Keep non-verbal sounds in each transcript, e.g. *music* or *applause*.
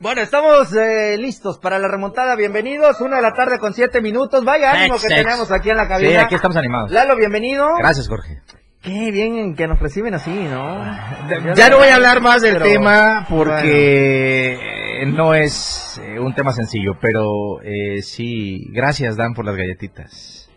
Bueno, estamos eh, listos para la remontada. Bienvenidos. Una de la tarde con siete minutos. Vaya ánimo que tenemos aquí en la cabina. Sí, aquí estamos animados. Lalo, bienvenido. Gracias, Jorge. Qué bien que nos reciben así, ¿no? Ya no voy a hablar más del tema porque no es eh, un tema sencillo, pero eh, sí, gracias Dan por las galletitas.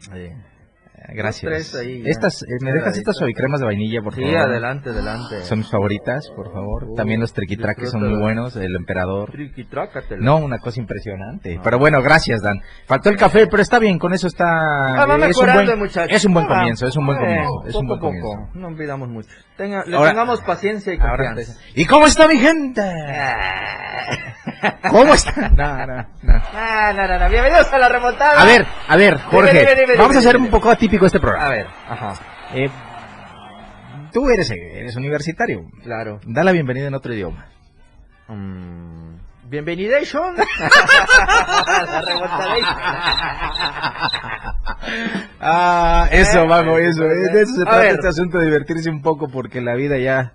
Gracias. estas, eh, ¿Me dejas estas cremas de vainilla, por favor? Sí, adelante, adelante. Son mis favoritas, por favor. Uh, También los triquitraques son muy buenos, el emperador. Triquitrácatelo. No, una cosa impresionante. Pero bueno, gracias, Dan. Faltó el café, pero está bien, con eso está... Ah, va es, un buen, es un buen comienzo, es un buen comienzo. Es un buen comienzo. No olvidamos mucho. Tenga, le tengamos paciencia y confianza. ¿Y cómo está mi gente? ¿Cómo está? *laughs* No, no, no. No, no, no, Bienvenidos a la remontada. A ver, a ver, Jorge. vamos a hacer un poco atípico este programa. A ver, ajá. Eh, tú eres, eres universitario. Claro. Da la bienvenida en otro idioma. Mm, Bienvenidation. *laughs* la remontadation. ah, eso, eh, vamos, eso. De eso se trata este asunto de divertirse un poco porque la vida ya...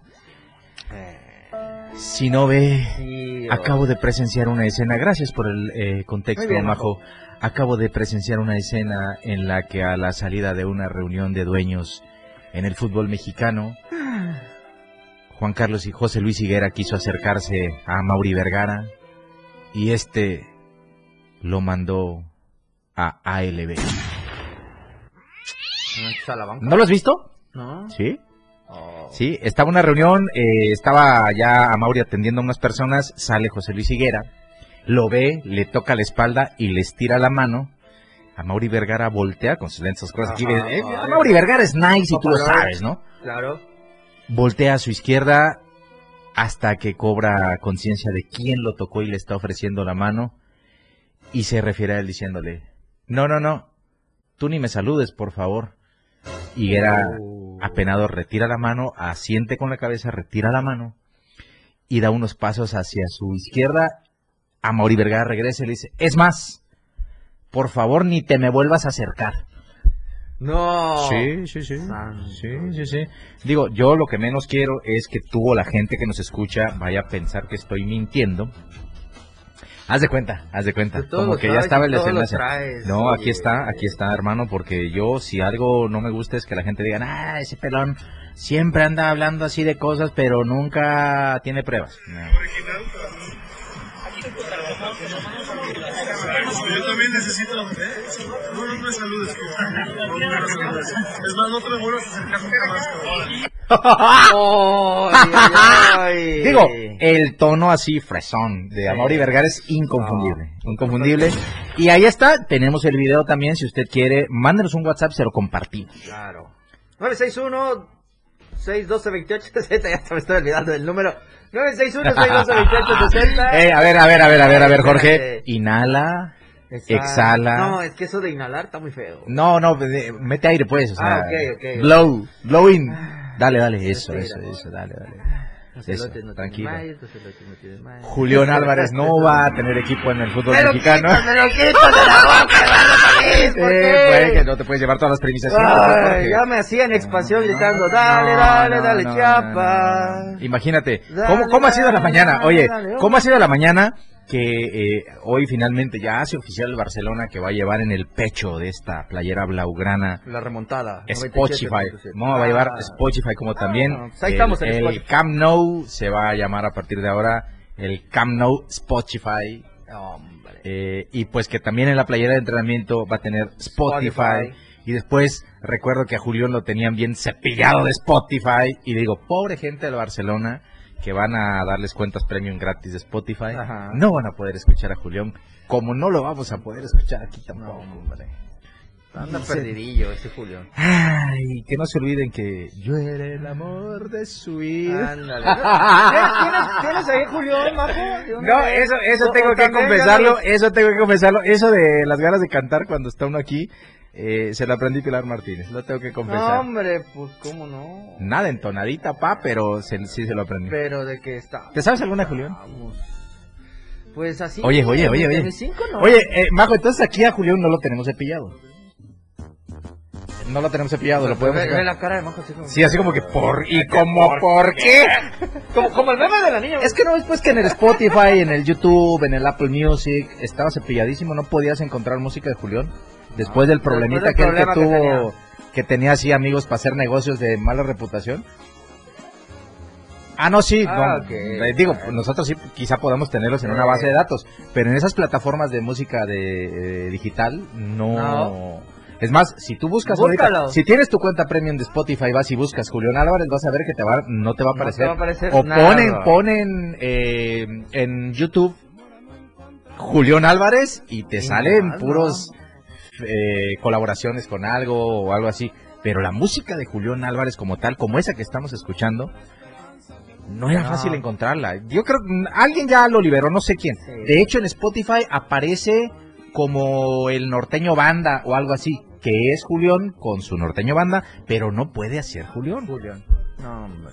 Si no ve, acabo de presenciar una escena. Gracias por el eh, contexto, Majo. Acabo de presenciar una escena en la que a la salida de una reunión de dueños en el fútbol mexicano, Juan Carlos y José Luis Higuera quiso acercarse a Mauri Vergara y este lo mandó a ALB. ¿No lo has visto? No. ¿Sí? Oh. Sí, estaba una reunión, eh, estaba ya a Mauri atendiendo a unas personas, sale José Luis Higuera, lo ve, le toca la espalda y le estira la mano. A Mauri Vergara voltea con sus lentes cosas. Eh, a Mauri Vergara es nice y tú lo sabes, ¿no? Claro. Voltea a su izquierda hasta que cobra conciencia de quién lo tocó y le está ofreciendo la mano y se refiere a él diciéndole, no, no, no, tú ni me saludes, por favor. Y era oh. Apenado, retira la mano, asiente con la cabeza, retira la mano y da unos pasos hacia su izquierda. A Mauri Vergara regresa y le dice, es más, por favor ni te me vuelvas a acercar. No. Sí, sí, sí. Sí, sí, sí. Digo, yo lo que menos quiero es que tú o la gente que nos escucha vaya a pensar que estoy mintiendo. Haz de cuenta, haz de cuenta. Como que ya estaba el desenlace. no, aquí está, aquí está, hermano, porque yo si algo no me gusta es que la gente diga, ah, ese pelón siempre anda hablando así de cosas, pero nunca tiene pruebas. Yo también necesito. No, no me saludes. *laughs* Es más, no te me vuelvas a acercar Digo, el tono así fresón de Amor y Vergara es inconfundible. Inconfundible. Y ahí está, tenemos el video también. Si usted quiere, mándenos un WhatsApp, se lo compartimos. Claro. 961 612 28 ya se me estoy olvidando del número. 961-612-2860. *laughs* Eh, a ver, a ver, a ver, a ver, a ver, Jorge. Inhala. Exhala. No, es que eso de inhalar está muy feo. No, no, mete aire pues, o sea, ah, okay, okay, blow, blow in. Dale, dale, eso, eso, eso, dale, dale. Eso, no tranquilo. No Julián Álvarez no va a tener equipo en el fútbol mexicano. Quito, me lo quito de la boca, *laughs* ¿Por qué? que no te puedes llevar todas las premisas. ya me hacía en expansión gritando, dale, dale, dale, chapa. Imagínate, ¿cómo, ¿cómo ha sido la mañana? Oye, ¿cómo ha sido la mañana? Que eh, hoy finalmente ya hace oficial el Barcelona que va a llevar en el pecho de esta playera blaugrana. La remontada Spotify. no va a llevar ah. Spotify como también. ah, pues ahí estamos el, el Camp Nou se va a llamar a partir de ahora el Camp Nou Spotify. Eh, y pues que también en la playera de entrenamiento va a tener Spotify, y después recuerdo que a Julián lo tenían bien cepillado de Spotify. Y digo pobre gente del Barcelona que van a darles cuentas premium gratis de Spotify, no van a poder escuchar a Julián, como no lo vamos a poder escuchar aquí tampoco, hombre. Anda perdidillo ese Julián. Ay, que no se olviden que yo era el amor de su vida. Ándale. *laughs* ¿Tienes, ahí Julián, Majo? No, eso, eso tengo que confesarlo, eso tengo que confesarlo. Eso de las ganas de cantar cuando está uno aquí, eh, se lo aprendí Pilar Martínez, lo tengo que confesar. No, hombre, pues cómo no. Nada entonadita, pa, pero sí se lo aprendí. Pero de qué está. ¿Te sabes alguna, Julián? Pues así. Oye, oye, oye, oye. Oye, eh, Majo, entonces aquí a Julián no lo tenemos cepillado. No lo tenemos cepillado, lo podemos Ve, ve la cara de Monjo así como... Sí, así como que por... ¿Y como por qué? *laughs* Como, como el meme de la niña. Es que no, es pues que en el Spotify, en el YouTube, en el Apple Music, estaba cepilladísimo, no podías encontrar música de Julián. Después del problemita del que problema tuvo, que tenía así amigos para hacer negocios de mala reputación. Ah, no, sí, Ah, no, eh, digo, nosotros sí quizá podamos tenerlos en una base de datos, pero en esas plataformas de música de eh, digital no. No. Es más, si tú buscas ahorita, si tienes tu cuenta premium de Spotify, vas y buscas Julián Álvarez, vas a ver que te va, no te va a No te aparecer. va a aparecer o nada. ponen, ponen eh, en YouTube Julián Álvarez y te salen puros eh, colaboraciones con algo o algo así. Pero la música de Julián Álvarez como tal, como esa que estamos escuchando, no era No. fácil encontrarla. Yo creo que alguien ya lo liberó, no sé quién. Sí. De hecho, en Spotify aparece como el norteño banda o algo así, que es Julián con su norteño banda, pero no puede hacer Julián. Julián. No, hombre.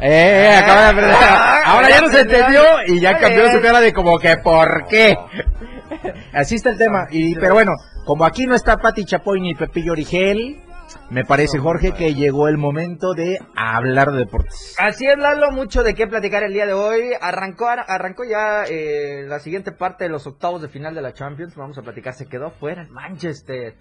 Eh, eh, acaba de aprender. Ah, Ahora ya ya no se aprendió. entendió y ya cambió su cara de como que ¿por qué? *laughs* Así está el tema. Y, pero bueno, como aquí no está Pati Chapoy ni Pepillo Origel, me parece, Jorge, que llegó el momento de hablar de deportes. Así es, Lalo, mucho de qué platicar el día de hoy. Arrancó, arrancó ya eh, la siguiente parte de los octavos de final de la Champions. Vamos a platicar, se quedó fuera el Manchester.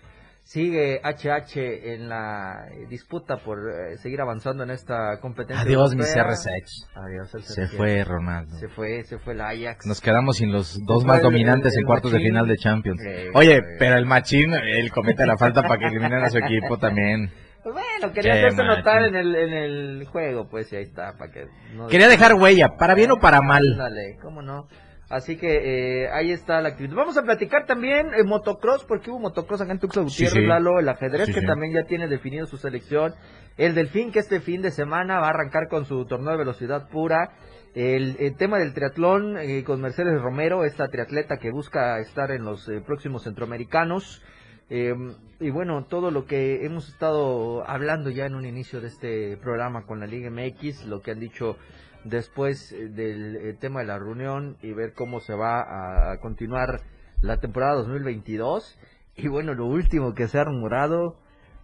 Sigue HH en la eh, disputa por eh, seguir avanzando en esta competencia. Adiós, mi europea. CR6. Adiós, el Se CR7. fue Ronaldo. Se fue, se fue el Ajax. Nos quedamos sin los dos más el- dominantes el- en el cuartos de machín. final de Champions. Sí, Oye, güey. pero el machín, él comete la falta para que eliminen a su equipo también. Pues bueno, quería hacerse notar en el, en el juego, pues y ahí está, para que... No Quería dejar huella, para bien o para mal. Ándale, cómo no. Así que eh, ahí está la actividad. Vamos a platicar también eh, motocross, porque hubo motocross acá en Tuxtla Sí, Gutiérrez, sí. Lalo, el ajedrez Sí, que también ya tiene definido su selección. El delfín que este fin de semana va a arrancar con su torneo de velocidad pura. El, el tema del triatlón eh, con Mercedes Romero, esta triatleta que busca estar en los eh, próximos centroamericanos. Eh, y bueno, todo lo que hemos estado hablando ya en un inicio de este programa con la Liga MX, lo que han dicho después eh, del eh, tema de la reunión y ver cómo se va a, continuar la temporada 2022. Y bueno, lo último que se ha rumorado,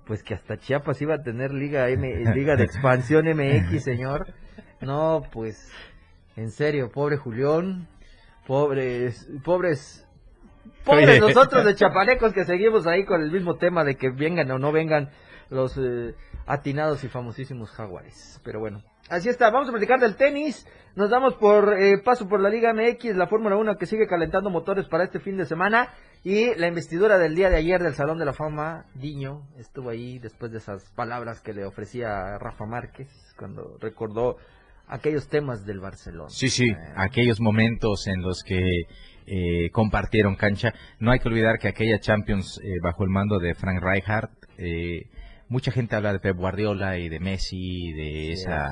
pues que hasta Chiapas iba a tener Liga, M, eh, *laughs* Liga de Expansión MX, señor. No, pues, en serio, pobre Julián, pobres, pobres, pobres Oye. nosotros de chapanecos que seguimos ahí con el mismo tema de que vengan o no vengan los eh, atinados y famosísimos jaguares. Pero bueno, así está, vamos a platicar del tenis. Nos damos por eh, paso por la Liga MX, la Fórmula 1 que sigue calentando motores para este fin de semana. Y la investidura del día de ayer del Salón de la Fama, Diño, estuvo ahí después de esas palabras que le ofrecía Rafa Márquez cuando recordó aquellos temas del Barcelona. Sí, sí, Eh, aquellos momentos en los que eh, compartieron cancha. No hay que olvidar que aquella Champions eh, bajo el mando de Frank Rijkaard, eh, mucha gente habla de Pep Guardiola y de Messi, de Sí. esa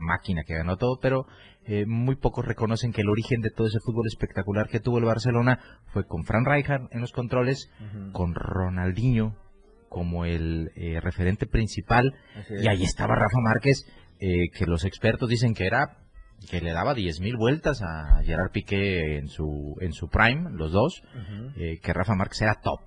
máquina que ganó todo, pero eh, muy pocos reconocen que el origen de todo ese fútbol espectacular que tuvo el Barcelona fue con Frank Rijkaard en los controles, con Ronaldinho como el eh, referente principal y ahí estaba Rafa Márquez, eh, que los expertos dicen que era que le daba 10.000 vueltas a Gerard Piqué en su en su prime, los dos, eh, que Rafa Márquez era top.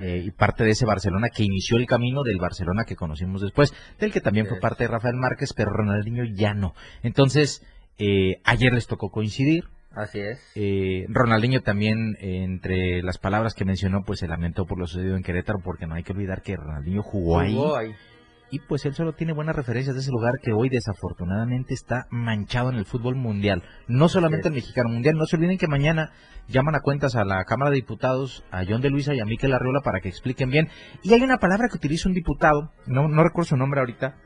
Eh, y parte de ese Barcelona que inició el camino del Barcelona que conocimos después, del que también fue parte de Rafael Márquez, pero Ronaldinho ya no. Entonces, eh, ayer les tocó coincidir. Así es. Eh, Ronaldinho también, eh, entre las palabras que mencionó, pues se lamentó por lo sucedido en Querétaro, porque no hay que olvidar que Ronaldinho jugó ahí Jugó ahí. Y pues él solo tiene buenas referencias de ese lugar que hoy desafortunadamente está manchado en el fútbol mundial. No solamente el mexicano mundial, no se olviden que mañana llaman a cuentas a la Cámara de Diputados, a John de Luisa y a Miquel Arriola para que expliquen bien. Y hay una palabra que utiliza un diputado, no, no recuerdo su nombre ahorita,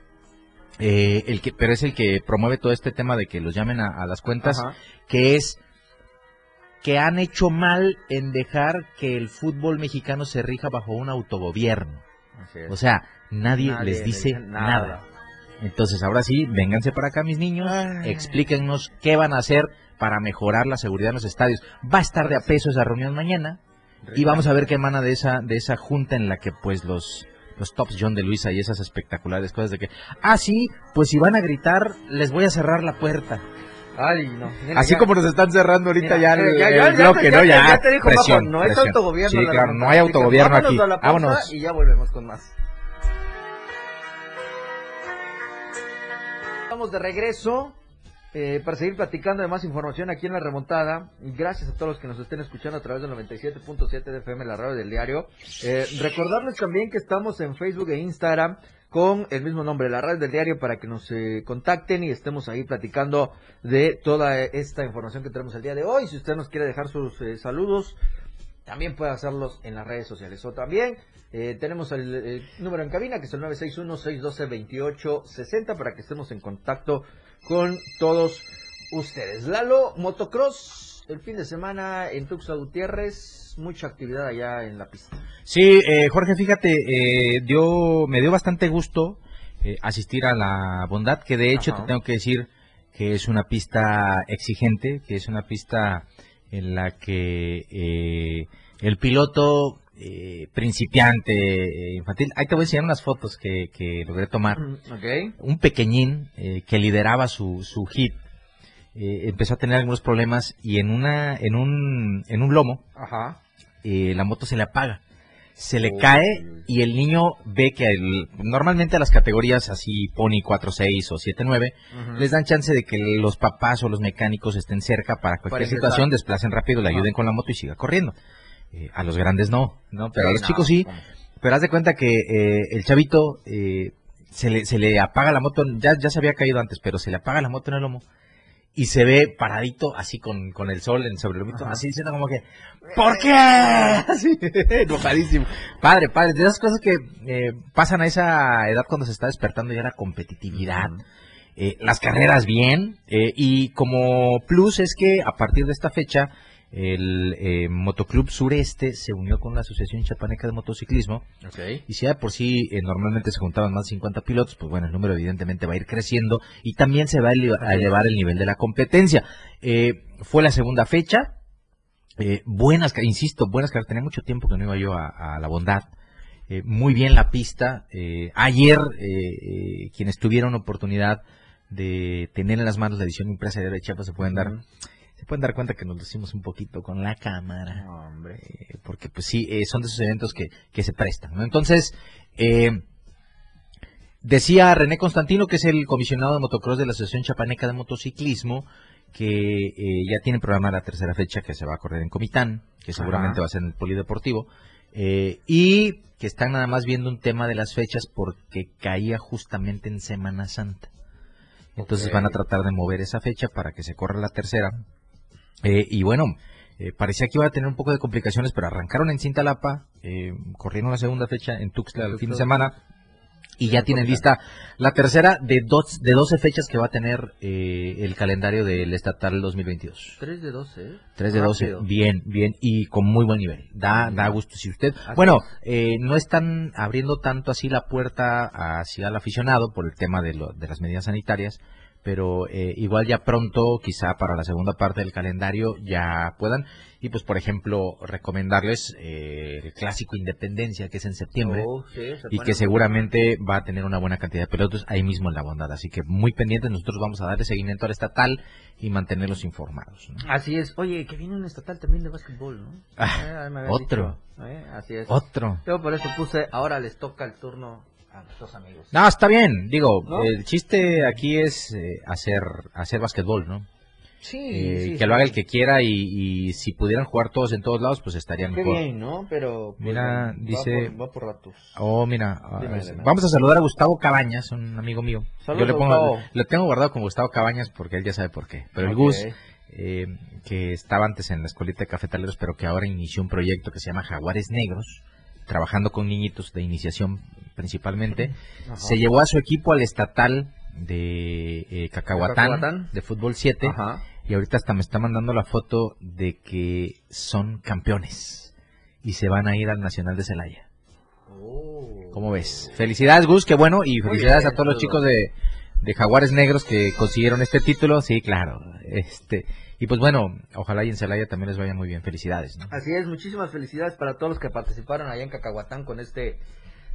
eh, el que, pero es el que promueve todo este tema de que los llamen a, a las cuentas, Ajá. que es que han hecho mal en dejar que el fútbol mexicano se rija bajo un autogobierno. O sea, nadie, Nadie les le dice nada. nada. Entonces, ahora sí, vénganse para acá, mis niños. Ay. Explíquennos qué van a hacer para mejorar la seguridad en los estadios. Va a estar de a peso esa reunión mañana y vamos a ver qué emana de esa de esa junta en la que pues los los tops John de Luisa y esas espectaculares cosas de que ah sí, pues si van a gritar les voy a cerrar la puerta. Ay, no. Mira, Así ya- como nos están cerrando ahorita mira, ya el, ya- ya- bloque, ¿no? ya- te dijo presión, no es autogobierno. Sí, la claro, no hay autogobierno vámonos aquí. a la pausa Vámonos. Y ya volvemos con más. De regreso eh, para seguir platicando de más información aquí en La Remontada. Gracias a todos los que nos estén escuchando a través del 97.7 de FM, la radio del diario. Eh, recordarles también que estamos en Facebook e Instagram con el mismo nombre, la radio del diario, para que nos eh, contacten y estemos ahí platicando de toda esta información que tenemos el día de hoy. Si usted nos quiere dejar sus eh, saludos, también puede hacerlos en las redes sociales. O también eh, tenemos el, el número en cabina, que es el 961-612-2860, para que estemos en contacto con todos ustedes. Lalo, motocross, el fin de semana en Tuxtla Gutiérrez, mucha actividad allá en la pista. Sí, eh, Jorge, fíjate, eh, dio, me dio bastante gusto eh, asistir a la bondad, que de hecho Ajá. te tengo que decir que es una pista exigente, que es una pista en la que eh, el piloto eh, principiante, eh, infantil, ahí te voy a enseñar unas fotos que, que logré tomar. Ok. un pequeñín eh, que lideraba su, su hit empezó a tener algunos problemas y en una en un en un lomo Ajá. eh, la moto se le apaga se le Oh. cae y el niño ve que el- normalmente a las categorías así Pony 4.6 o 7.9 Ujú. les dan chance de que los papás o los mecánicos estén cerca para cualquier situación desplacen rápido, le ayuden con la moto y siga corriendo. Eh, a los grandes no, no, pero a los no, chicos sí. Pero haz de cuenta que eh, el chavito eh, se, le, se le apaga la moto, ya, ya se había caído antes, pero se le apaga la moto en el lomo y se ve paradito así con, con el sol en sobre el lomito, Ajá. así diciendo como que, ¿por qué? *laughs* Así, *laughs* enojadísimo. Padre, padre, de esas cosas que eh, pasan a esa edad cuando se está despertando ya la competitividad. Eh, las carreras bien eh, y como plus es que a partir de esta fecha el eh, Motoclub Sureste se unió con la Asociación Chapaneca de Motociclismo y si ya de por sí eh, normalmente se juntaban más de 50 pilotos, pues bueno, el número evidentemente va a ir creciendo y también se va a, ele- a elevar el nivel de la competencia. Eh, fue la segunda fecha, eh, buenas, insisto, buenas carreras, tenía mucho tiempo que no iba yo a, a la bondad. Eh, muy bien la pista. Eh, ayer, eh, eh, quienes tuvieron oportunidad de tener en las manos la edición impresa de Chiapas se pueden dar. Se pueden dar cuenta que nos decimos un poquito con la cámara No, hombre. eh, porque pues sí, eh, son de esos eventos que, que se prestan. ¿no? Entonces, eh, decía René Constantino, que es el comisionado de motocross de la Asociación Chapaneca de Motociclismo, que eh, ya tiene programada la tercera fecha que se va a correr en Comitán, que seguramente Ajá. va a ser en el Polideportivo, y que están nada más viendo un tema de las fechas porque caía justamente en Semana Santa. Entonces van a tratar de mover esa fecha para que se corra la tercera. Eh, y bueno, eh, parecía que iba a tener un poco de complicaciones, pero arrancaron en Cintalapa, eh, corrieron la segunda fecha en Tuxtla el fin de semana y ya tienen lista la tercera de, dos, de 12 fechas que va a tener eh, el calendario del estatal 2022. 3 de 12, ¿eh? 3 de 12, Rápido. bien, bien, y con muy buen nivel. Da, da gusto. Si usted, Así bueno, eh, no están abriendo tanto así la puerta hacia el aficionado por el tema de, lo- de las medidas sanitarias, pero eh, igual ya pronto, quizá para la segunda parte del calendario, ya puedan. Y pues, por ejemplo, recomendarles eh, el clásico Independencia, que es en septiembre. Oh, sí, se Y que seguramente va a tener una buena cantidad de pilotos ahí mismo en la bondad. Así que muy pendientes, nosotros vamos a darle seguimiento al estatal y mantenerlos informados. Así es. Oye, que viene un estatal también de básquetbol, ¿no? Ah, Eh, otro. ¿eh? Así es. Otro. Yo por eso puse, ahora les toca el turno a nuestros amigos. No, está bien. Digo, ¿No? el chiste aquí es eh, hacer hacer básquetbol, ¿no? Sí, Eh, sí, que sí. lo haga el que quiera y, y si pudieran jugar todos en todos lados, pues estarían Qué mejor. bien, ¿no? Pero. pues, Mira, va dice- por- Va por, ratos. Oh, mira, ah, Dime, es- dime. vamos a saludar a Gustavo Cabañas, un amigo mío. Saludos, Yo le pongo, lo tengo guardado como Gustavo Cabañas porque él ya sabe por qué. Pero el. Gus, eh, que estaba antes en la escuelita de cafetaleros, pero que ahora inició un proyecto que se llama Jaguares Negros, trabajando con niñitos de iniciación principalmente, Ajá. se llevó a su equipo al estatal de eh, Cacahuatán, Cacahuatán. de fútbol 7, Ajá. y ahorita hasta me está mandando la foto de que son campeones y se van a ir al Nacional de Celaya. Oh. ¿Cómo ves? Felicidades, Gus, qué bueno. Y felicidades bien, a todos los chicos de, de Jaguares Negros que consiguieron este título. Sí, claro. Este Y pues bueno, ojalá y en Celaya también les vaya muy bien. Felicidades. ¿no? Así es, muchísimas felicidades para todos los que participaron allá en Cacahuatán con este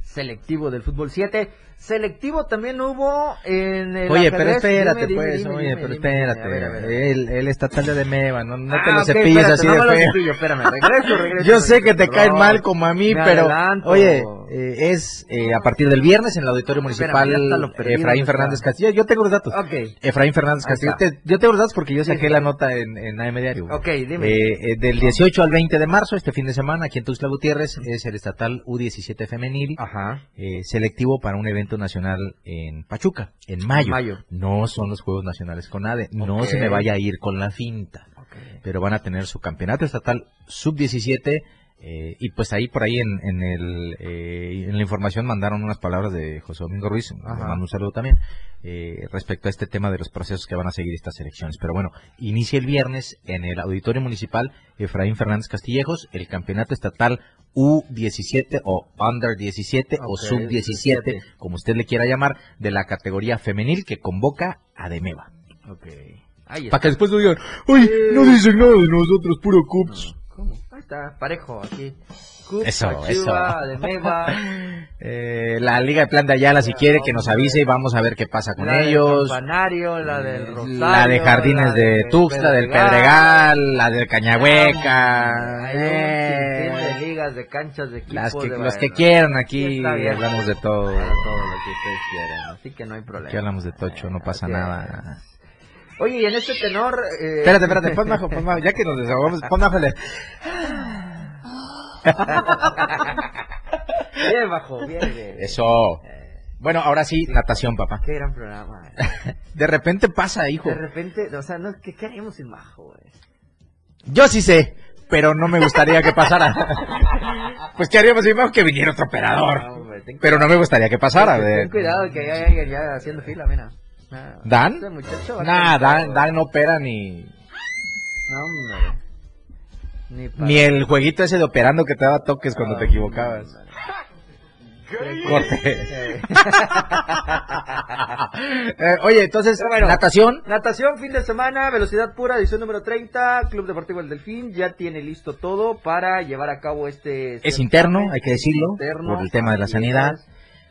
selectivo del fútbol 7. Selectivo también hubo en el Oye, pero espérate, Dime, pues, dime, oye, pero espérate. a ver, a ver, a ver. El, el estatal de Meva, no, no te Ah, lo ok, cepilles espérate, así no de feo. cepillo, espérame, regreso, regreso. Yo sé que te caen mal como a mí, pero adelanto. oye, eh, es eh, a partir del viernes en el Auditorio Municipal Espérame, perdido, Efraín. Fernández Castillo. Yo tengo los datos. Efraín Fernández Castillo. Te- yo tengo los datos porque yo saqué sí. la nota en, en AM Diario. güey. ok, dime. Eh, eh, del 18 al 20 de marzo, este fin de semana, aquí en Tuxtla Gutiérrez, es el estatal U17 femenil, Ajá. eh, selectivo para un evento nacional en Pachuca, en mayo. Mayo. No son los Juegos Nacionales con ADE, no se me vaya a ir con la finta, pero van a tener su campeonato estatal sub-17 eh, y pues ahí por ahí en, en, el, eh, en la información mandaron unas palabras de José Domingo Ruiz, le mando un saludo también, eh, respecto a este tema de los procesos que van a seguir estas elecciones. Pero bueno, inicia el viernes en el Auditorio Municipal Efraín Fernández Castillejos, el campeonato estatal U17 o Under 17 o Sub 17, 17. como usted le quiera llamar, de la categoría femenil que convoca a Demeva. Para que después no digan, ¡ay, no dicen nada de nosotros, puro cups! Está, parejo, aquí. Cup, Eso, Pachuca, eso. de Meva, *laughs* Eh, la Liga de Plan de Ayala, si quiere, que nos avise y vamos a ver qué pasa con la ellos. Campanario, la del Rosario. la de Jardines la de Tuxtla, del Pedregal, la del Cañahueca. Hay un eh, sinfín de ligas, de canchas, de equipos. las que, de- los que quieran aquí, hablamos de todo. Todo lo que ustedes quieran, así que no hay problema. Aquí hablamos de Tocho, no pasa nada. Oye, y en este tenor... eh, Espérate, espérate, pon *laughs* bajo, pon bajo, ya que nos desahogamos, pon bajo *laughs* Bien bajo, bien, bien. Eso. Bueno, ahora sí, natación, papá. Qué gran programa. eh. *laughs* De repente pasa, hijo. De repente, o sea, no, ¿qué, qué haríamos sin Majo, güey? Yo sí sé, pero no me gustaría que pasara. pues qué haríamos si vimos que viniera otro No, operador. hombre, ten Pero no me gustaría que pasara. Ten de- cuidado que hay alguien ya haciendo fila, mira. Ah, ¿Dan? Este Nah, Dan. Dan no opera ni, No, hombre. Ni, el jueguito ese de operando que te daba toques cuando te equivocabas. hombre. Corte. *laughs* Eh, oye, entonces, bueno. natación. Natación, fin de semana, velocidad pura, edición número 30, Club Deportivo El Delfín, ya tiene listo todo para llevar a cabo este... Es interno, hay que decirlo, interno, por el tema de la sanidad. es.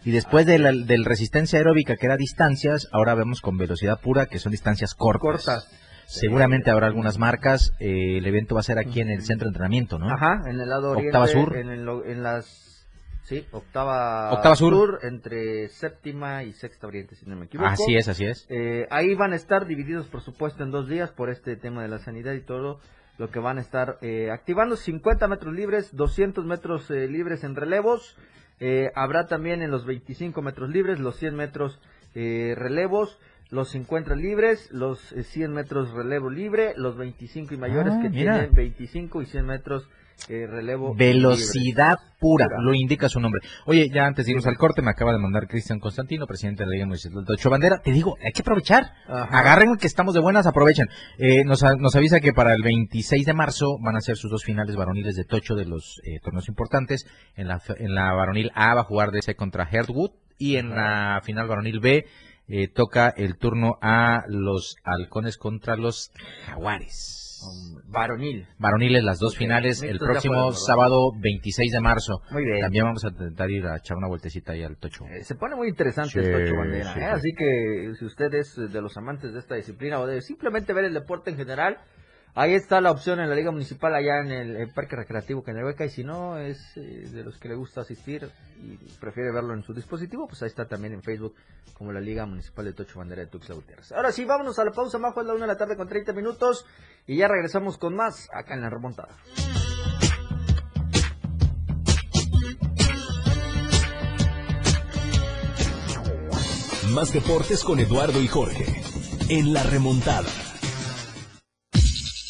Y después de la, del resistencia aeróbica, que era distancias, ahora vemos con velocidad pura, que son distancias cortas. Cortas. Seguramente habrá algunas marcas. eh, el evento va a ser aquí en el centro de entrenamiento, ¿no? Ajá, en el lado oriente. Octava sur. En, el- en las... Sí, octava, Octava sur. entre séptima y sexta oriente, si no me equivoco. Así es, así es. Eh, ahí van a estar divididos, por supuesto, en dos días por este tema de la sanidad y todo lo que van a estar eh, activando. 50 metros libres, 200 metros eh, libres en relevos. Eh, habrá también en los 25 metros libres, los 100 metros eh, relevos, los 50 libres, los eh, 100 metros relevo libre, los 25 y mayores Ah, que mira. tienen 25 y 100 metros eh, relevo Velocidad pura, Pura. lo indica su nombre. Oye, ya antes de irnos al corte, me acaba de mandar Cristian Constantino, presidente de la Liga Municipal de Ocho Bandera. Te digo, hay que aprovechar. Ajá. Agarren que estamos de buenas, aprovechen. Eh, nos, avisa que para el 26 de marzo van a ser sus dos finales varoniles de Tocho de los eh, torneos importantes. En la, en la varonil A va a jugar DC contra Herdwood y en la final varonil B eh, toca el turno a los halcones contra los jaguares. Varonil. Varoniles, las dos finales, el próximo sábado 26 de marzo. Muy bien. También vamos a intentar ir a echar una vueltecita ahí al Tocho. Eh, se pone muy interesante Sí, esto, Ocho Bandera. sí, ¿eh? sí. Así que si usted es de los amantes de esta disciplina o de simplemente ver el deporte en general, ahí está la opción en la Liga Municipal allá en el, Parque Recreativo Cañahueca. Y si no es eh, de los que le gusta asistir y prefiere verlo en su dispositivo, pues ahí está también en Facebook como la Liga Municipal de Tocho Bandera de Tuxtla Gutiérrez. Ahora sí, vámonos a la pausa, Majo, es la una de la tarde con 30 minutos y ya regresamos con más acá en la remontada. Más deportes con Eduardo y Jorge. En la remontada.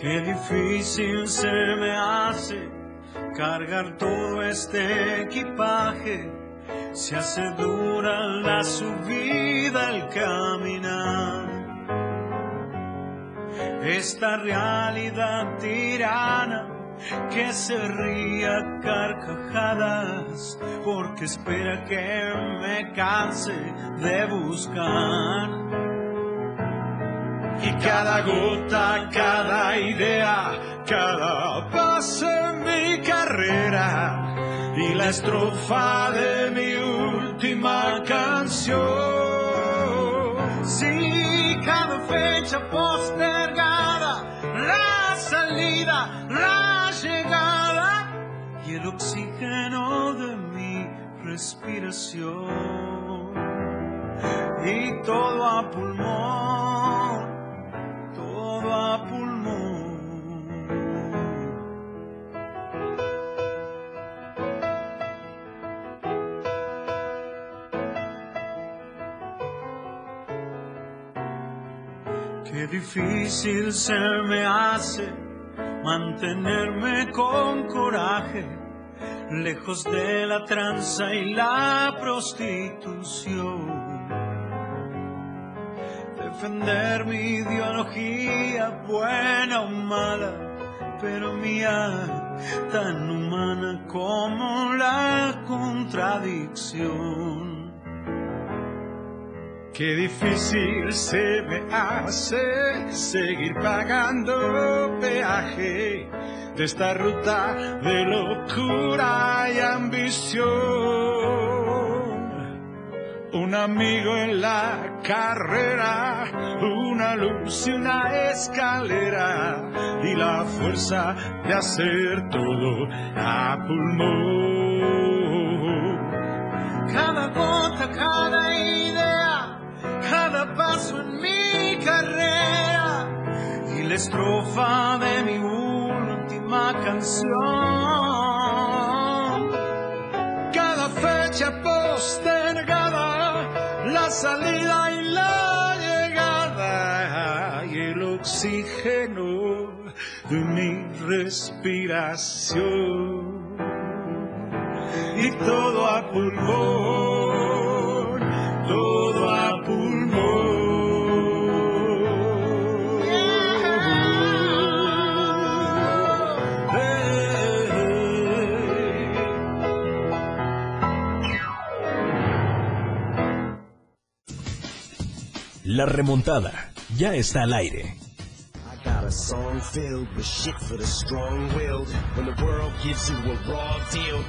Qué difícil se me hace cargar todo este equipaje. Se hace dura la subida al caminar. Esta realidad tirana que se ría carcajadas porque espera que me canse de buscar. Y cada gota, cada idea, cada paso en mi carrera y la estrofa de mi última canción. Sí, cada fecha postergada, la salida, la llegada y el oxígeno de mi respiración. Y todo a pulmón Qué difícil se me hace mantenerme con coraje, lejos de la tranza y la prostitución defender mi ideología, buena o mala, pero mía, tan humana como la contradicción. Qué difícil se me hace seguir pagando peaje de esta ruta de locura y ambición un amigo en la carrera, una luz y una escalera y la fuerza de hacer todo a pulmón. Cada gota, cada idea, cada paso en mi carrera y la estrofa de mi última canción. Salida y la llegada y el oxígeno de mi respiración. Y todo a pulmón, La remontada ya está al aire. Got a song filled with shit for the strong-willed. When the world gives you a raw deal,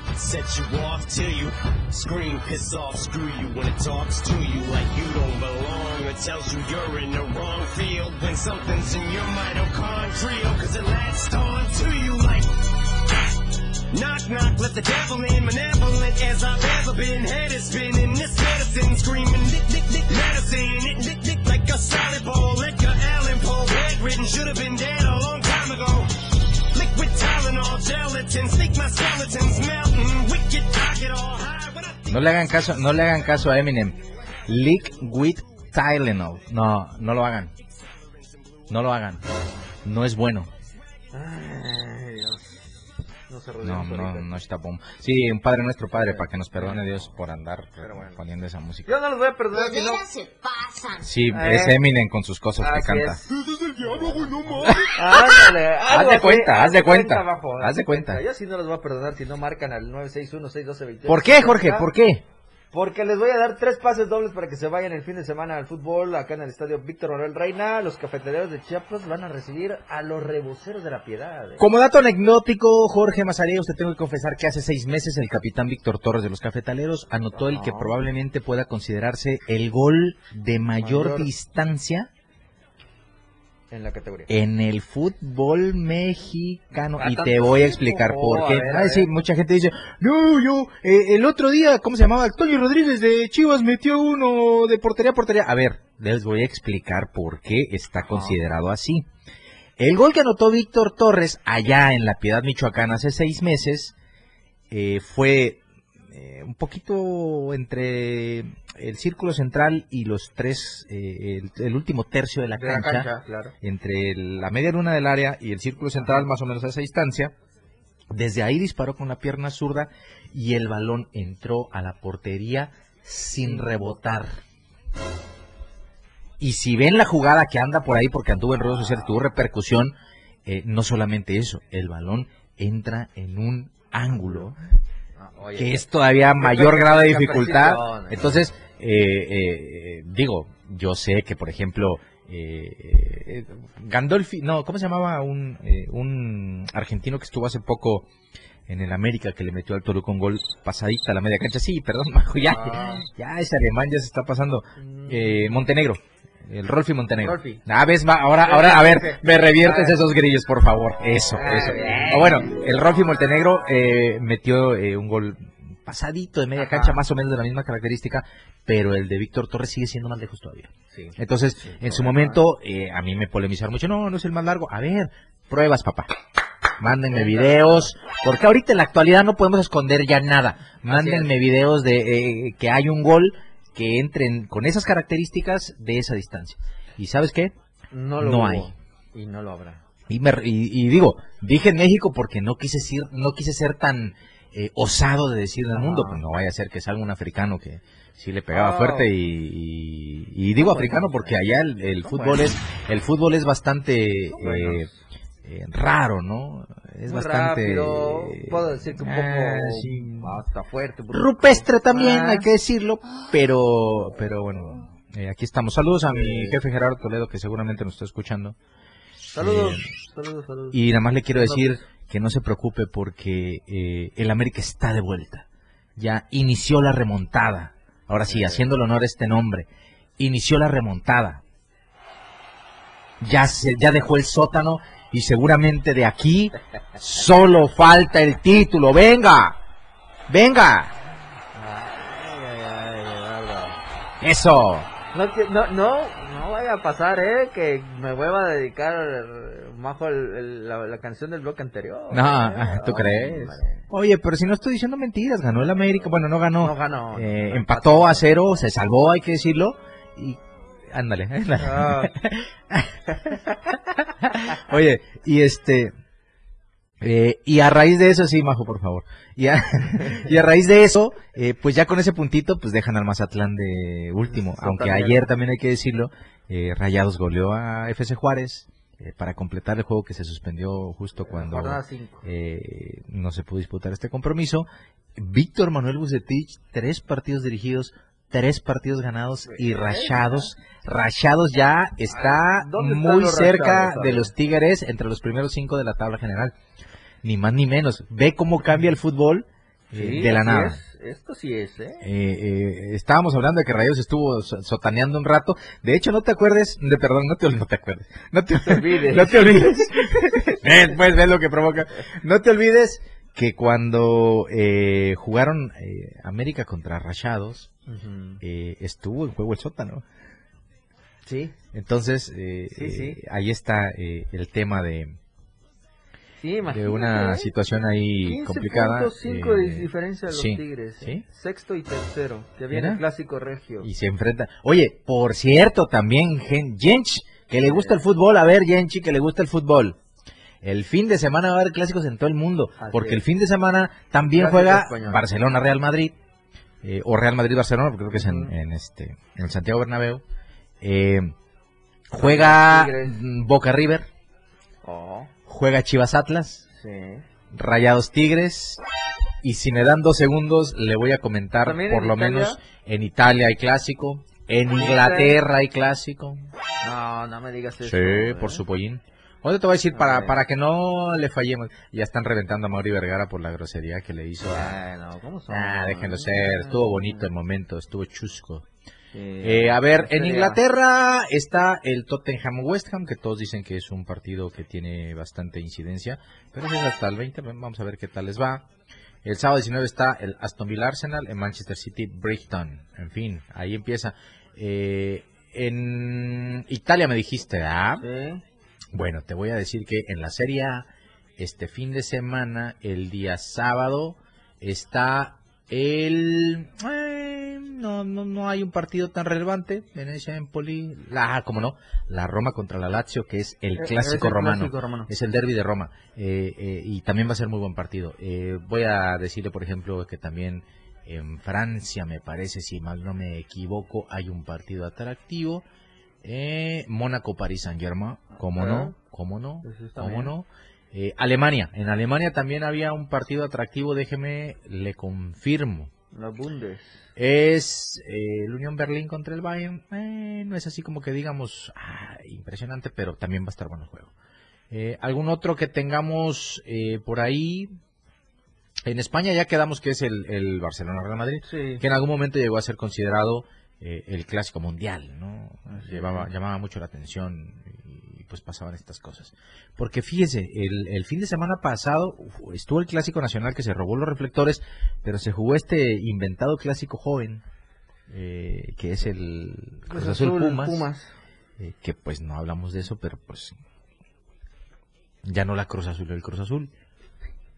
you off till you scream, piss off, screw you when it talks to you like you don't belong. It tells you you're in the wrong field when something's in your cause it on to you like Knock, knock, let the devil in, malevolent as I've ever been. Head is spinning, this medicine screaming, dick, dick, dick, medicine, it, dick, dick, like a solid ball, like a Allen pole, bedridden, should have been dead a long time ago. Liquid Tylenol, gelatin, sneak my skeletons melting, wicked, I get all high. No le hagan caso, no le hagan caso a Eminem. Lick with Tylenol. No, no lo hagan. No lo hagan. No es bueno. No No, no, ahorita. no está bom. Sí, un Padre Nuestro Padre, para que nos perdone Dios por andar Pero bueno. poniendo esa música. Yo no los voy a perdonar si no. se pasan. Sí, Eh. es Eminem con sus cosas que canta. es. diálogo, no mames. Ándale, Haz de cuenta, haz de cuenta, haz de cuenta. Yo sí no los voy a perdonar si no marcan al 961-612-28. ¿Por qué, Jorge? ¿Por qué? Porque les voy a dar tres pases dobles para que se vayan el fin de semana al fútbol acá en el estadio Víctor Manuel Reina. Los cafetaleros de Chiapas van a recibir a los reboceros de la piedad. ¿eh? Como dato anecdótico, Jorge Mazaría, usted tengo que confesar que hace seis meses el capitán Víctor Torres de los Cafetaleros anotó el que probablemente pueda considerarse el gol de mayor, Mayor. distancia En la categoría. en el fútbol mexicano. Ah, Y te voy a explicar Oh, por qué. ver, a Ay, sí, mucha gente dice, no, yo, eh, el otro día, ¿cómo se llamaba? Antonio Rodríguez de Chivas metió uno de portería a portería. A ver, les voy a explicar por qué está considerado así. El gol que anotó Víctor Torres allá en La Piedad, Michoacán, hace seis meses, eh, fue eh, un poquito entre el círculo central y los tres, eh, el, el último tercio de la De la cancha claro. entre el- la media luna del área y el círculo central, más o menos a esa distancia. Desde ahí disparó con la pierna zurda y el balón entró a la portería sin rebotar. Y si ven la jugada que anda por ahí, porque anduvo en redes sociales, tuvo repercusión, eh, no solamente eso, el balón entra en un ángulo oye, que es todavía mayor grado de dificultad. Entonces, eh, eh, digo, yo sé que, por ejemplo, eh, eh, Gandolfi, no, ¿cómo se llamaba un, eh, un argentino que estuvo hace poco en el América que le metió al Toluca un gol pasadita a la media cancha? Sí, perdón, *laughs* Majo, ya, Ah. ya ese alemán ya se está pasando. Mm, Eh, Montenegro. El Rolfi Montenegro. Rolfi. Ah, ves, va, ahora, ahora, a ver, me reviertes esos grillos, por favor. Eso, Ah, eso. bueno, el Rolfi Montenegro eh, metió eh, un gol pasadito de media Ajá. cancha, más o menos de la misma característica, pero el de Víctor Torres sigue siendo más lejos todavía. sí. Entonces, en su momento, eh, a mí me polemizaron mucho, no, no es el más largo. A ver, pruebas, papá. Mándenme videos, porque ahorita en la actualidad no podemos esconder ya nada. Mándenme videos de eh, que hay un gol que entren con esas características de esa distancia. ¿Y sabes qué? No lo No hubo, hay. Y no lo habrá. Y, me- y- y digo, dije en México porque no quise ser, no quise ser tan eh, osado de decir en el mundo, pues no vaya a ser que salga un africano que sí le pegaba Ah. fuerte y, y- y digo africano porque allá el, fútbol es el fútbol es bastante eh. Eh, raro, ¿no? Es Muy bastante rápido, puedo decir que un poco ah, sí. hasta fuerte. rupestre también, Ah. hay que decirlo, pero pero bueno, eh, aquí estamos. Saludos a mi jefe Gerardo Toledo que seguramente nos está escuchando. Saludos, Eh, saludos, saludos. Y nada más le quiero decir que no se preocupe porque el América está de vuelta. Ya inició la remontada. Ahora sí, haciendo el honor a este nombre. Inició la remontada. Ya, se, ya dejó el sótano y seguramente de aquí solo falta el título. ¡Venga! ¡Venga! ¡Eso! No, no, no, vaya a pasar, eh, que me vuelva a dedicar el- el- la, la canción del bloque anterior. No, eh. ¿tú crees? Oye, pero si no estoy diciendo mentiras, ganó el América. Bueno, no ganó. No ganó. Eh, empató a cero, se salvó, hay que decirlo. Y ándale. *laughs* ándale. Ah. Oye, y este eh, y a raíz de eso, sí, Majo, por favor. Y a, y a raíz de eso, eh, pues ya con ese puntito, pues dejan al Mazatlán de último. Aunque ayer también hay que decirlo, eh, Rayados goleó a FC Juárez para completar el juego que se suspendió justo cuando Jornada 5. no se pudo disputar este compromiso. Víctor Manuel Bucetich, tres partidos dirigidos, tres partidos ganados y Rayados. Rayados ya está ¿Dónde están muy cerca de los Tigres entre los primeros cinco de la tabla general. Ni más ni menos. Ve cómo cambia el fútbol eh, de la nada. Esto sí es, eh. Eh, eh, estábamos hablando de que Rayados estuvo so- sotaneando un rato. De hecho, no te acuerdes, de perdón, no te, no te acuerdes. No te, olvides. No te olvides. *laughs* *laughs* Ven, pues, ves lo que provoca. No te olvides que cuando eh, jugaron eh, América contra Rayados, eh, estuvo en juego el sótano. Sí, Entonces, eh, Sí, sí. eh, ahí está eh, el tema de, sí, de una situación ahí 15 complicada. puntos, cinco de eh, diferencia de los sí, Tigres. sí. Sexto y tercero. Que viene el clásico regio. y se enfrenta. Oye, por cierto, también Gen- Jench, que le gusta el fútbol, a ver, Genchi, que le gusta el fútbol. El fin de semana va a haber clásicos en todo el mundo, Así porque es. el fin de semana también Clásico juega español. Barcelona-Real Madrid, eh, o Real Madrid-Barcelona, porque creo que es en, este, en Santiago Bernabéu. Eh, Juega Boca River, Oh, juega Chivas Atlas, sí. Rayados Tigres. Y si me dan dos segundos, le voy a comentar ¿También por lo Italia? menos en Italia hay clásico, en ¿También Inglaterra hay clásico. No, no me digas eso. Sí, ¿eh? por su pollín. Ahora te voy a decir para, para que no le fallemos. Ya están reventando a Mauri Vergara por la grosería que le hizo a... Bueno, ¿cómo son? Ah, déjenlo ser. Estuvo bonito el momento, estuvo chusco. Eh, a ver, en Inglaterra está el Tottenham West Ham, que todos dicen que es un partido que tiene bastante incidencia, pero es hasta el 20, vamos a ver qué tal les va. El sábado 19 está el Aston Villa Arsenal, en Manchester City Brighton, en fin, ahí empieza. Eh, en Italia me dijiste, ¿ah? Sí. Bueno, te voy a decir que en la Serie A, este fin de semana, el día sábado, está el... eh, no, no, no hay un partido tan relevante. Venecia, Empoli... La, ah, cómo no, la Roma contra la Lazio, que es el Eh, clásico es el romano. clásico romano. Es el derby de Roma. eh, eh, y también va a ser muy buen partido. Eh, voy a decirle, por ejemplo, que también en Francia, me parece, si mal no me equivoco, hay un partido atractivo. Eh, Mónaco, París, Saint Germain. ¿Cómo no? ¿Cómo no? Pues ¿Cómo no? Eh, Alemania. En Alemania también había un partido atractivo, déjeme, le confirmo. La Bundes. Es eh, el Unión Berlín contra el Bayern. Eh, no es así como que digamos ah, impresionante, pero también va a estar bueno el juego. Eh, ¿Algún otro que tengamos eh, por ahí? En España ya quedamos que es el, el Barcelona-Real Madrid, Sí. que en algún momento llegó a ser considerado eh, el clásico mundial, ¿no? Llevaba, llamaba mucho la atención y pues pasaban estas cosas. Porque fíjese, el, el fin de semana pasado estuvo el clásico nacional que se robó los reflectores, pero se jugó este inventado clásico joven, eh, que es el Cruz Azul Pumas, eh, que pues no hablamos de eso, pero pues ya no la Cruz Azul el Cruz Azul,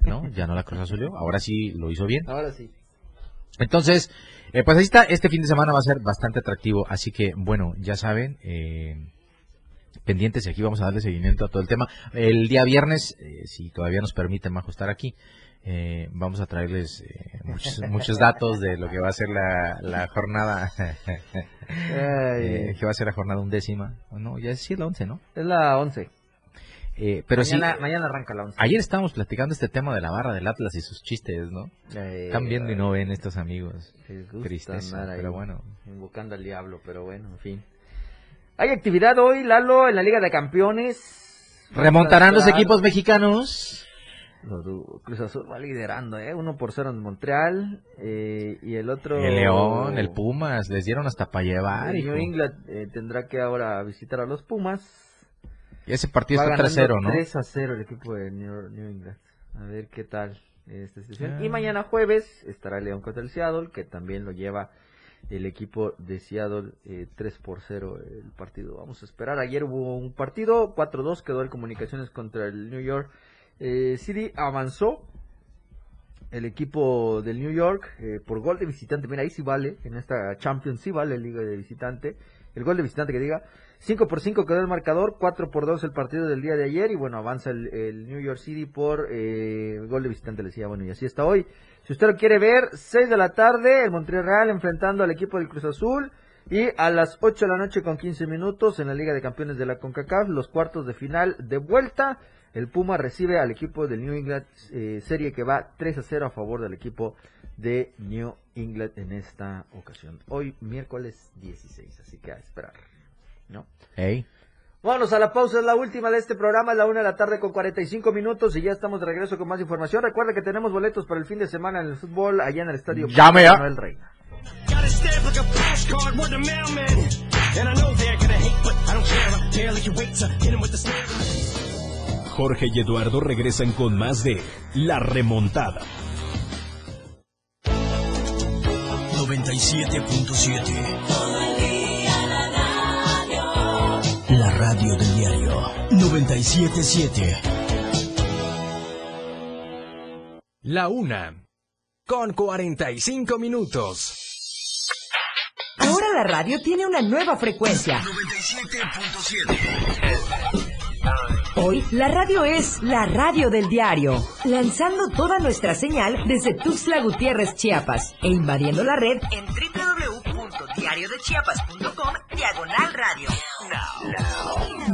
¿no? Ya no la Cruz Azul, ahora sí lo hizo bien. Ahora sí. Entonces, eh, pues ahí está, este fin de semana va a ser bastante atractivo, así que bueno, ya saben, eh, pendientes y aquí vamos a darle seguimiento a todo el tema. El día viernes, eh, si todavía nos permiten Majo estar aquí, eh, vamos a traerles eh, muchos, *laughs* muchos datos de lo que va a ser la, la jornada, *laughs* que va a ser la jornada undécima, no, ya es sí es la once, ¿no? Es la 11. Eh, pero mañana, sí, mañana arranca la 11. ayer estábamos platicando este tema de la barra del Atlas y sus chistes, ¿no? Eh, Están viendo y no ven estos amigos. Tristeza, pero bueno. Invocando al diablo, pero bueno, en fin. Hay actividad hoy, Lalo, en la Liga de Campeones. ¿Remontarán los equipos mexicanos? Cruz Azul va liderando, ¿eh? Uno por cero en Montreal eh, y el otro... El León, el Pumas, les dieron hasta para llevar. El New. England eh, tendrá que ahora visitar a los Pumas. Y ese partido Va está ganando 3-0, ¿no? 3 a 0 el equipo de New, New England. A ver qué tal esta situación. Ah. Y mañana jueves estará el León contra el Seattle, que también lo lleva el equipo de Seattle eh, 3 por 0 el partido. Vamos a esperar. Ayer hubo un partido, 4-2 quedó el Comunicaciones contra el New York eh, City. Avanzó el equipo del New York eh, por gol de visitante. Mira, ahí sí vale, en esta Champions sí vale liga de visitante. El gol de visitante que diga. 5 por 5 quedó el marcador, 4 por 2 el partido del día de ayer y bueno, avanza el, el New York City por eh, gol de visitante, le decía, bueno, y así está hoy. Si usted lo quiere ver, 6 de la tarde, el Montreal enfrentando al equipo del Cruz Azul y a las 8 de la noche con 15 minutos en la Liga de Campeones de la CONCACAF, los cuartos de final de vuelta. El Puma recibe al equipo del New England eh, serie que va 3 a 0 a favor del equipo de New England en esta ocasión. Hoy miércoles 16, así que a esperar. ¿No? Ey. Vámonos a la pausa, es la última de este programa, es la una de la tarde con 45 minutos y ya estamos de regreso con más información. Recuerda que tenemos boletos para el fin de semana en el fútbol allá en el estadio Llame ya. Manuel Reina. 'em. Jorge y Eduardo regresan con más de La Remontada. 97.7. radio del diario 977. La una. Con 45 minutos. Ahora la radio tiene una nueva frecuencia. Hoy la radio es la radio del diario, lanzando toda nuestra señal desde Tuxtla Gutiérrez, Chiapas, e invadiendo la red en www.diariodechiapas.com diagonal.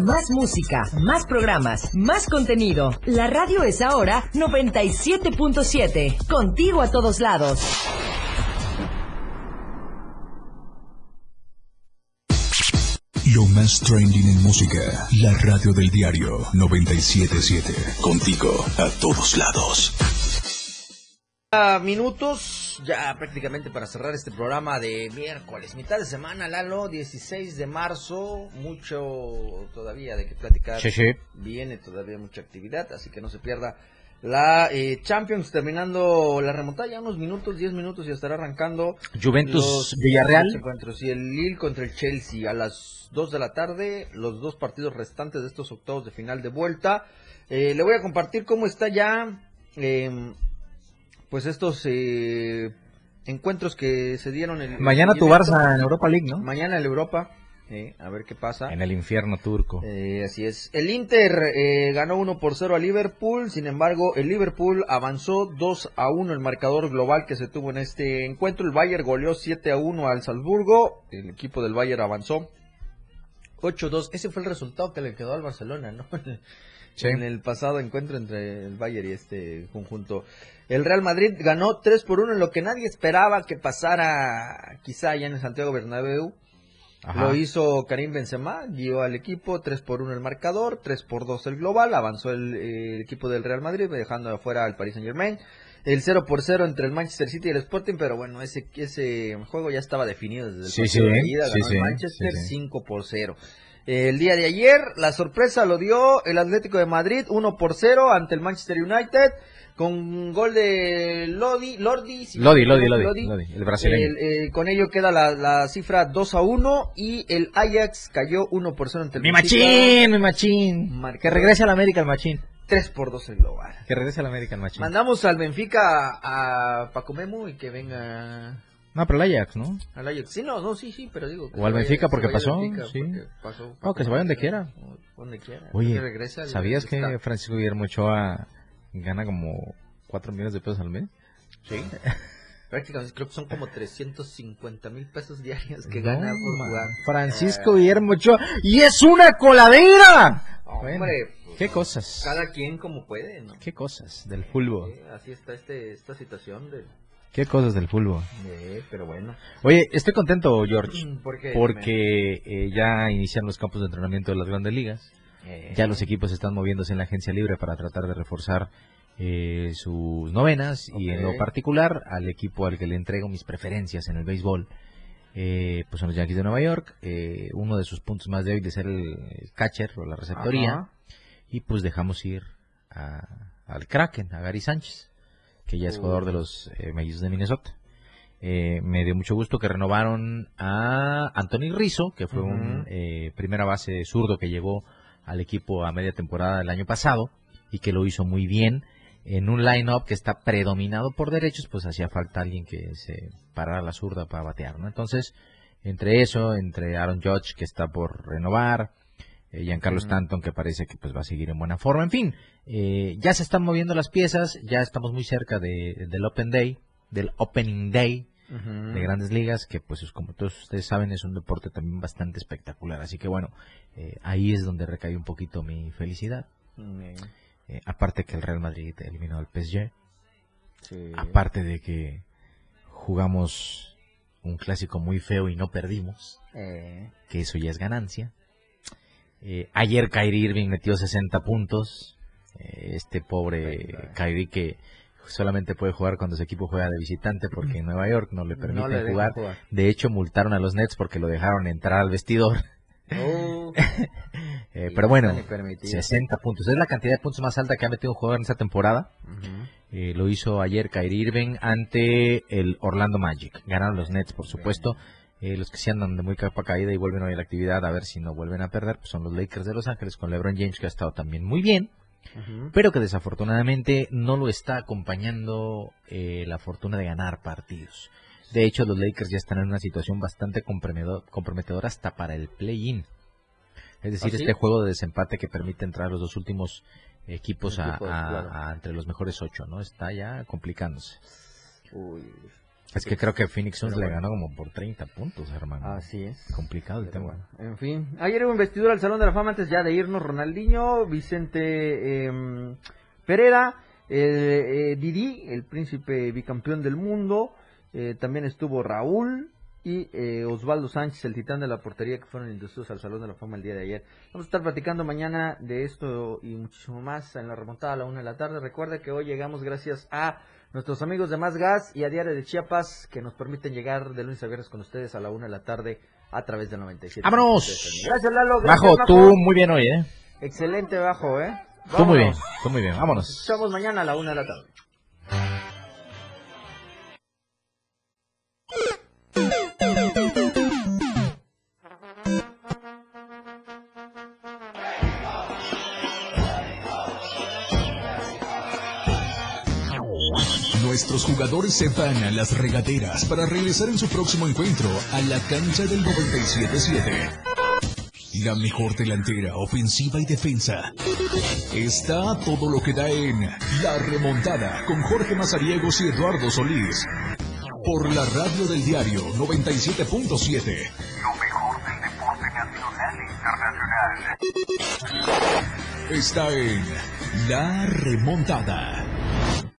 Más música, más programas, más contenido. La radio es ahora 97.7. Contigo a todos lados. Lo más trending en música. La radio del diario 977. Contigo a todos lados. Ah, minutos, ya prácticamente para cerrar este programa de miércoles, mitad de semana, Lalo, 16 de marzo, mucho todavía de que platicar. Sí, sí. Viene todavía mucha actividad, así que no se pierda la eh, Champions terminando la remontada, ya unos minutos, 10 minutos y estará arrancando. Juventus Villarreal. encuentros y el Lille contra el Chelsea a las 2 de la tarde, los dos partidos restantes de estos octavos de final de vuelta. Eh, le voy a compartir cómo está ya, eh, pues estos eh, encuentros que se dieron el Mañana tu seguimiento. Barça en Europa League, ¿no? Mañana el Europa, eh, a ver qué pasa. En el infierno turco. Eh, así es. El Inter eh, ganó 1 por 0 a Liverpool, sin embargo, el Liverpool avanzó 2 a 1 el marcador global que se tuvo en este encuentro. El Bayern goleó 7 a 1 al Salzburgo, el equipo del Bayern avanzó 8-2. Ese fue el resultado que le quedó al Barcelona, ¿no? *laughs* Sí. En el pasado encuentro entre el Bayern y este conjunto. El Real Madrid ganó 3 por 1 en lo que nadie esperaba que pasara quizá ya en el Santiago Bernabéu. Ajá. Lo hizo Karim Benzema, guió al equipo 3 por 1 el marcador, 3 por 2 el global, avanzó el, eh, el equipo del Real Madrid dejando afuera al Paris Saint Germain. El 0 por 0 entre el Manchester City y el Sporting, pero bueno, ese, ese juego ya estaba definido desde el Sí, sí, de ida, sí, ganó el sí, Manchester sí, sí. 5 por 0. El día de ayer, la sorpresa lo dio el Atlético de Madrid 1 por 0 ante el Manchester United con gol de Lodi, Lordi, si Lodi, no Lodi, equivoco, Lodi, Lodi, el brasileño. El, eh, con ello queda la, la cifra 2 a 1 y el Ajax cayó 1 por 0 ante el Mi machín, mi machín. Marcador. Que regrese al América el machín. 3 por 2 el global. Que regrese al América el machín. Mandamos al Benfica a, a Paco Memo y que venga No, pero el Ajax, ¿no? al Ajax. Sí, no, no, sí, sí, pero digo. O al Benfica porque al pasó, Benfica sí. porque pasó No, que se vaya donde quiera. Donde quiera. Oye, al- ¿sabías al que estado. Francisco Guillermo Ochoa gana como 4 millones de pesos al mes? Sí. *laughs* Prácticamente creo que son como 350 mil pesos diarios que No, gana por jugar. Francisco Guillermo Ochoa. ¡Y es una coladera! Hombre, Bueno, qué cosas. cada quien como puede, ¿no? Qué cosas del fútbol. Así está este, esta situación de, Qué cosas del fútbol. pero bueno. Oye, estoy contento, George, ¿Por qué? porque eh, ya inician los campos de entrenamiento de las grandes ligas. Eh, Ya los equipos están moviéndose en la agencia libre para tratar de reforzar eh, sus novenas y en lo particular al equipo al que le entrego mis preferencias en el béisbol. eh, pues son los Yankees de Nueva York. eh, uno de sus puntos más débiles era el, el catcher o la receptoría. Ajá. Y pues dejamos ir a- al Kraken, a Gary Sánchez, que ya es jugador de los eh, Mellizos de Minnesota. Eh, me dio mucho gusto que renovaron a Anthony Rizzo, que fue un eh, primera base zurdo que llegó al equipo a media temporada del año pasado y que lo hizo muy bien. En un line-up que está predominado por derechos, pues hacía falta alguien que se parara la zurda para batear, ¿no? Entonces, entre eso, entre Aaron Judge, que está por renovar, eh, Giancarlo. Stanton, que parece que pues va a seguir en buena forma, en fin, eh, ya se están moviendo las piezas, ya estamos muy cerca de, del Open Day, del Opening Day, de grandes ligas, que pues es como todos ustedes saben es un deporte también bastante espectacular. Así que bueno, eh, ahí es donde recae un poquito mi felicidad. Eh, aparte que el Real Madrid eliminó al PSG, sí. aparte de que jugamos un clásico muy feo y no perdimos, que eso ya es ganancia. Eh, ayer Kyrie Irving metió 60 puntos. Eh, este pobre. Kyrie que solamente puede jugar cuando su equipo juega de visitante porque en Nueva York no le permiten no le jugar. jugar. De hecho, multaron a los Nets porque lo dejaron entrar al vestidor. Oh, *laughs* Eh, pero no bueno, está ni permitido. 60 puntos. Es la cantidad de puntos más alta que ha metido un jugador en esta temporada. Eh, lo hizo ayer Kyrie Irving ante el Orlando Magic. Ganaron los Nets, por supuesto. Eh, los que sí andan de muy capa caída y vuelven hoy a la actividad a ver si no vuelven a perder pues son los Lakers de Los Ángeles con LeBron James que ha estado también muy bien, pero que desafortunadamente no lo está acompañando eh, la fortuna de ganar partidos. De hecho, los Lakers ya están en una situación bastante comprometedora hasta para el play-in. Es decir, ¿Ah, sí? este juego de desempate que permite entrar a los dos últimos equipos a, Equipos, a- claro. a entre los mejores ocho, ¿no? Está ya complicándose. Uy. Es que creo que Phoenix Suns le ganó como por 30 puntos, hermano. Así es. Complicado el Pero tema. bueno, en fin. Ayer hubo investidura al Salón de la Fama antes ya de irnos. Ronaldinho, Vicente em, Pereira, eh, eh, Didi, el príncipe bicampeón del mundo. eh, también estuvo Raúl y eh, Osvaldo Sánchez, el titán de la portería, que fueron inducidos al Salón de la Fama el día de ayer. Vamos a estar platicando mañana de esto y muchísimo más en la remontada a la una de la tarde. Recuerda que hoy llegamos gracias a nuestros amigos de Más Gas y a Diario de Chiapas que nos permiten llegar de lunes a viernes con ustedes a la una de la tarde a través del 97. ¡Vámonos! Gracias, Lalo. Gracias, Bajo, tú muy bien hoy, ¿eh? Excelente, Bajo, ¿eh? Tú muy bien, Vámonos. tú muy bien. Vámonos. Nos escuchamos mañana a la una de la tarde. Nuestros jugadores se van a las regaderas para regresar en su próximo encuentro a la cancha del 97-7. La mejor delantera, ofensiva y defensa. Está todo lo que da en La Remontada con Jorge Mazariegos y Eduardo Solís. Por la radio del diario 97.7. Lo mejor del deporte nacional e internacional. Está en La Remontada.